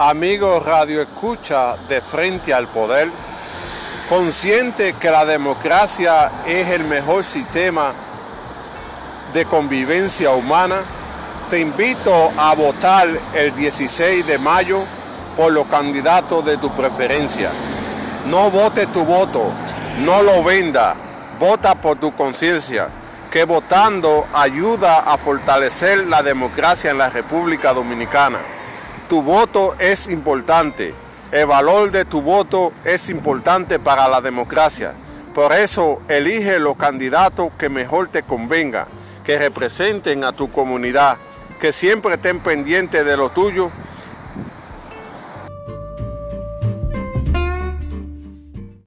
Amigo Radio Escucha de Frente al Poder, consciente que la democracia es el mejor sistema de convivencia humana, te invito a votar el 16 de mayo por los candidatos de tu preferencia. No vote tu voto, no lo venda, vota por tu conciencia, que votando ayuda a fortalecer la democracia en la República Dominicana. Tu voto es importante, el valor de tu voto es importante para la democracia. Por eso elige los candidatos que mejor te convenga, que representen a tu comunidad, que siempre estén pendientes de lo tuyo